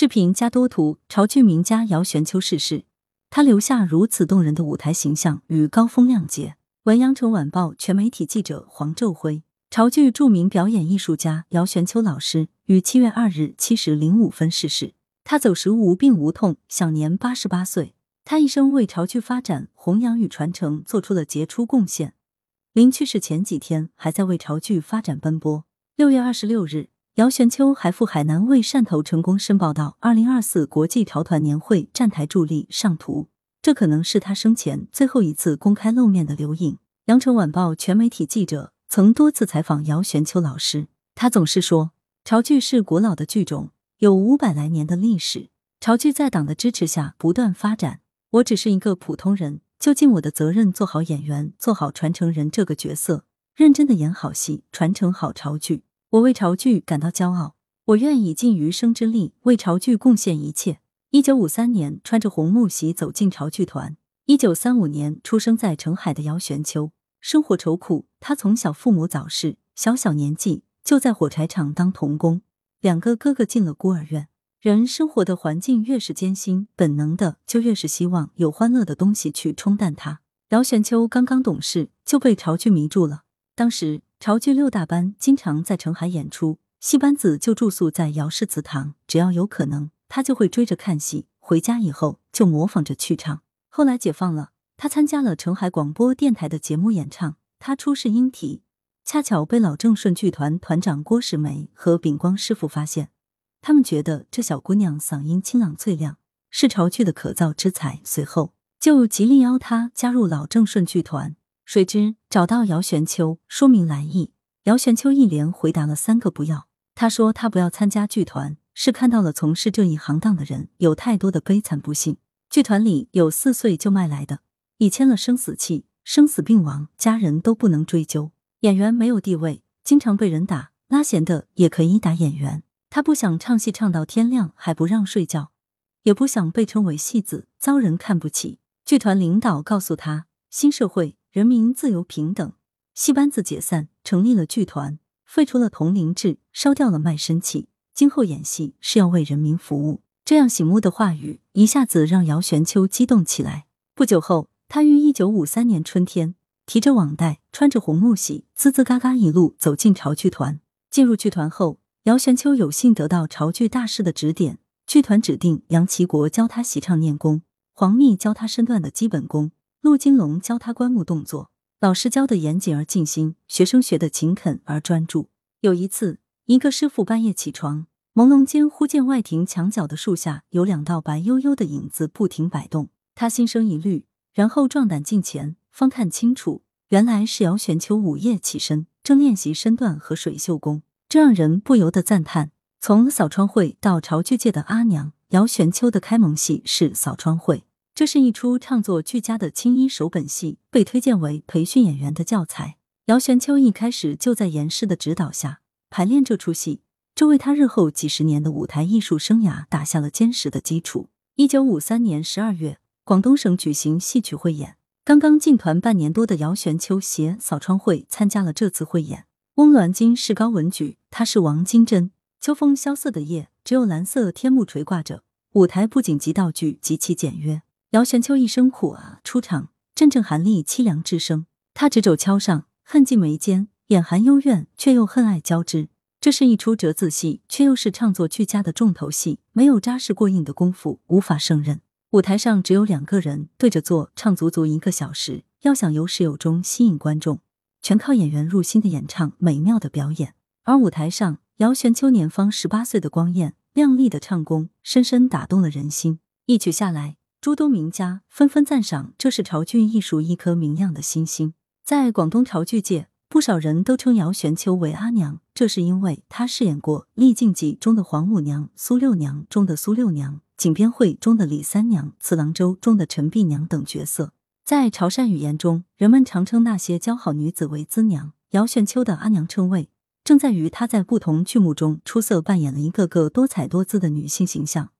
视频加多图，潮剧名家姚玄秋逝世，他留下如此动人的舞台形象与高风亮节。文阳城晚报全媒体记者黄昼辉，潮剧著名表演艺术家姚玄秋老师于七月二日七时零五分逝世。他走时无病无痛，享年八十八岁。他一生为潮剧发展、弘扬与传承做出了杰出贡献。临去世前几天，还在为潮剧发展奔波。六月二十六日。姚玄秋还赴海南为汕头成功申报到二零二四国际潮团年会站台助力上图，这可能是他生前最后一次公开露面的留影。羊城晚报全媒体记者曾多次采访姚玄秋老师，他总是说，潮剧是古老的剧种，有五百来年的历史。潮剧在党的支持下不断发展。我只是一个普通人，就尽我的责任做好演员，做好传承人这个角色，认真的演好戏，传承好潮剧。我为潮剧感到骄傲，我愿以尽余生之力为潮剧贡献一切。一九五三年，穿着红木席走进潮剧团。一九三五年出生在澄海的姚玄秋，生活愁苦。他从小父母早逝，小小年纪就在火柴厂当童工。两个哥哥进了孤儿院。人生活的环境越是艰辛，本能的就越是希望有欢乐的东西去冲淡它。姚玄秋刚刚懂事，就被潮剧迷住了。当时。潮剧六大班经常在澄海演出，戏班子就住宿在姚氏祠堂。只要有可能，他就会追着看戏。回家以后就模仿着去唱。后来解放了，他参加了澄海广播电台的节目演唱。他初试音体，恰巧被老正顺剧团团长郭世梅和秉光师傅发现。他们觉得这小姑娘嗓音清朗脆亮，是潮剧的可造之材。随后就极力邀她加入老正顺剧团。谁知找到姚玄秋，说明来意。姚玄秋一连回答了三个不要。他说他不要参加剧团，是看到了从事这一行当的人有太多的悲惨不幸。剧团里有四岁就卖来的，已签了生死契，生死病亡，家人都不能追究。演员没有地位，经常被人打，拉弦的也可以打演员。他不想唱戏唱到天亮还不让睡觉，也不想被称为戏子，遭人看不起。剧团领导告诉他，新社会。人民自由平等，戏班子解散，成立了剧团，废除了同龄制，烧掉了卖身契。今后演戏是要为人民服务。这样醒目的话语，一下子让姚玄秋激动起来。不久后，他于一九五三年春天，提着网袋，穿着红木喜，滋滋嘎嘎一路走进潮剧团。进入剧团后，姚玄秋有幸得到潮剧大师的指点。剧团指定杨其国教他习唱念功，黄密教他身段的基本功。陆金龙教他观目动作，老师教的严谨而尽心，学生学的勤恳而专注。有一次，一个师傅半夜起床，朦胧间忽见外庭墙角的树下有两道白悠悠的影子不停摆动，他心生疑虑，然后壮胆近前，方看清楚，原来是姚玄秋午夜起身，正练习身段和水袖功，这让人不由得赞叹。从扫窗会到潮剧界的阿娘，姚玄秋的开蒙戏是扫窗会。这是一出唱作俱佳的青衣手本戏，被推荐为培训演员的教材。姚玄秋一开始就在严师的指导下排练这出戏，这为他日后几十年的舞台艺术生涯打下了坚实的基础。一九五三年十二月，广东省举行戏曲汇演，刚刚进团半年多的姚玄秋携扫窗会参加了这次汇演。翁銮金是高文举，他是王金珍。秋风萧瑟的夜，只有蓝色天幕垂挂着，舞台布景及道具极其简约。姚玄秋一声苦啊，出场阵阵寒栗凄凉之声。他执肘敲上，恨尽眉间，眼含幽怨，却又恨爱交织。这是一出折子戏，却又是唱作俱佳的重头戏。没有扎实过硬的功夫，无法胜任。舞台上只有两个人对着坐，唱足足一个小时。要想有始有终，吸引观众，全靠演员入心的演唱，美妙的表演。而舞台上，姚玄秋年方十八岁的光艳亮丽的唱功，深深打动了人心。一曲下来。诸多名家纷纷赞赏，这是潮剧艺术一颗明亮的星星。在广东潮剧界，不少人都称姚玄秋为阿娘，这是因为她饰演过《丽静记》中的黄五娘、苏六娘中的苏六娘、锦边会中的李三娘、次郎舟中的陈碧娘等角色。在潮汕语言中，人们常称那些姣好女子为姿娘。姚玄秋的阿娘称谓，正在于她在不同剧目中出色扮演了一个个多彩多姿的女性形象。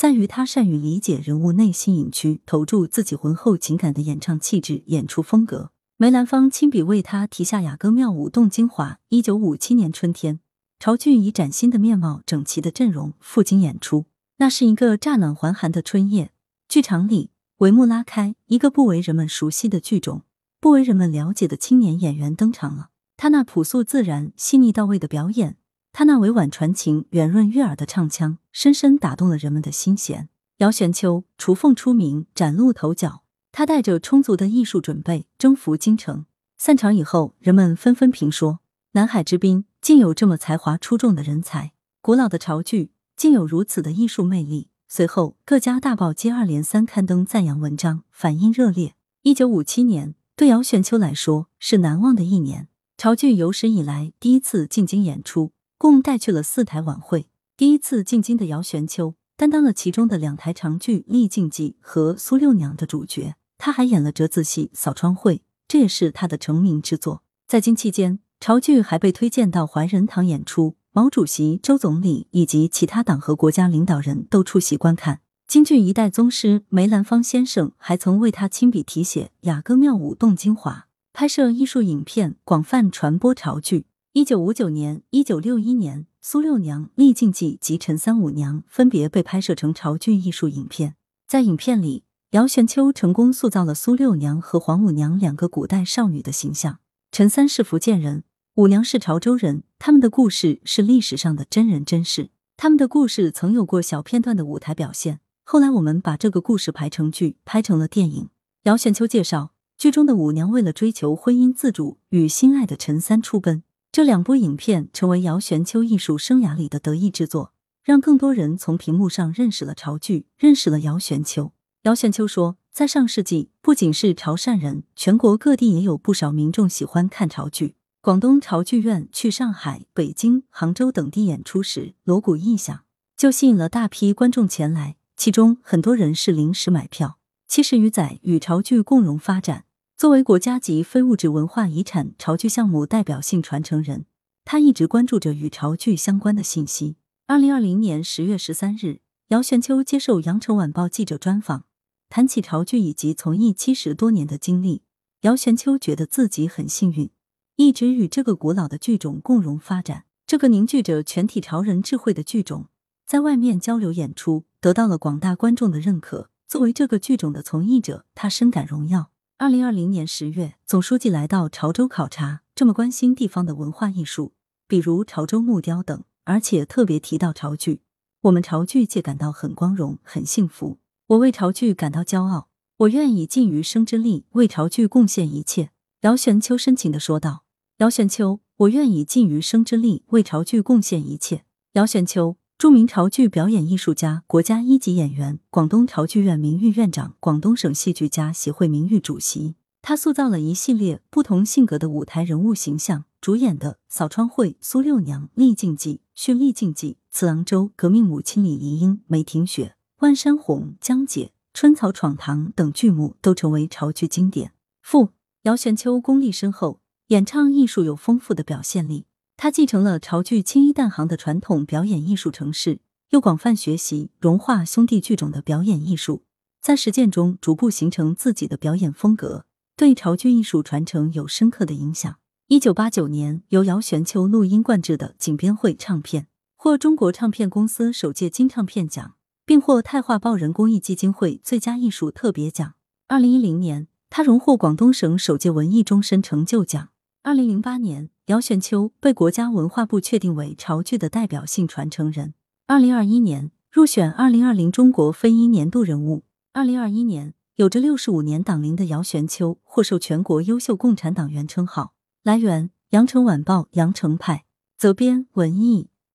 在于他善于理解人物内心隐区，投注自己浑厚情感的演唱气质、演出风格。梅兰芳亲笔为他题下雅歌妙舞动京华。一九五七年春天，潮剧以崭新的面貌、整齐的阵容赴京演出。那是一个乍暖还寒的春夜，剧场里帷幕拉开，一个不为人们熟悉的剧种，不为人们了解的青年演员登场了。他那朴素自然、细腻到位的表演，他那委婉传情、圆润悦耳的唱腔，深深打动了人们的心弦。姚玄秋雏凤出名，崭露头角。他带着充足的艺术准备，征服京城。散场以后，人们纷纷评说：“南海之滨竟有这么才华出众的人才，古老的潮剧竟有如此的艺术魅力。”随后，各家大报接二连三刊登赞扬文章，反应热烈。一九五七年对姚玄秋来说是难忘的一年，潮剧有史以来第一次进京演出，共带去了四台晚会。第一次进京的姚玄秋担当了其中的两台长剧《丽静记》和《苏六娘》的主角，他还演了折子戏《扫窗会》。这也是他的成名之作。在京期间，潮剧还被推荐到怀仁堂演出，毛主席、周总理以及其他党和国家领导人都出席观看。京剧一代宗师梅兰芳先生还曾为他亲笔题写“雅歌妙舞动京华”，拍摄艺术影片，广泛传播潮剧。一九五九年、一九六一年，《苏六娘》《丽静记》及《陈三五娘》分别被拍摄成潮剧艺术影片。在影片里，姚玄秋成功塑造了苏六娘和黄五娘两个古代少女的形象。陈三是福建人，五娘是潮州人，他们的故事是历史上的真人真事。他们的故事曾有过小片段的舞台表现，后来我们把这个故事排成剧，拍成了电影。姚玄秋介绍，剧中的五娘为了追求婚姻自主，与心爱的陈三出奔。这两部影片成为姚玄秋艺术生涯里的得意之作，让更多人从屏幕上认识了潮剧，认识了姚玄秋。姚玄秋说，在上世纪，不仅是潮汕人，全国各地也有不少民众喜欢看潮剧。广东潮剧院去上海、北京、杭州等地演出时，锣鼓一响，就吸引了大批观众前来，其中很多人是临时买票。七十余载与潮剧共荣发展，作为国家级非物质文化遗产潮剧项目代表性传承人，他一直关注着与潮剧相关的信息。二零二零年十月十三日，姚玄秋接受羊城晚报记者专访。谈起潮剧以及从艺七十多年的经历，姚玄秋觉得自己很幸运，一直与这个古老的剧种共荣发展。这个凝聚着全体潮人智慧的剧种，在外面交流演出，得到了广大观众的认可。作为这个剧种的从艺者，他深感荣耀。二零二零年十月，总书记来到潮州考察，这么关心地方的文化艺术，比如潮州木雕等，而且特别提到潮剧，我们潮剧界感到很光荣、很幸福。我为潮剧感到骄傲，我愿以尽余生之力为潮剧贡献一切。姚玄秋深情的说道：“姚玄秋，我愿以尽余生之力为潮剧贡献一切。”姚玄秋，著名潮剧表演艺术家，国家一级演员，广东潮剧院名誉院长，广东省戏剧家协会名誉主席。他塑造了一系列不同性格的舞台人物形象，主演的《扫窗会》《苏六娘》《丽静记》《续丽静记》《慈郎州》《革命母亲李怡英》《梅婷雪》。万山红、江姐、春草闯堂等剧目都成为潮剧经典。父姚玄秋功力深厚，演唱艺术有丰富的表现力。他继承了潮剧青衣旦行的传统表演艺术程式，又广泛学习融化兄弟剧种的表演艺术，在实践中逐步形成自己的表演风格，对潮剧艺术传承有深刻的影响。一九八九年，由姚玄秋录音灌制的《锦边会》唱片获中国唱片公司首届金唱片奖。并获泰化报人公益基金会最佳艺术特别奖。二零一零年，他荣获广东省首届文艺终身成就奖。二零零八年，姚玄秋被国家文化部确定为潮剧的代表性传承人。二零二一年，入选二零二零中国非遗年度人物。二零二一年，有着六十五年党龄的姚玄秋获授全国优秀共产党员称号。来源：羊城晚报羊城派，责编：文艺。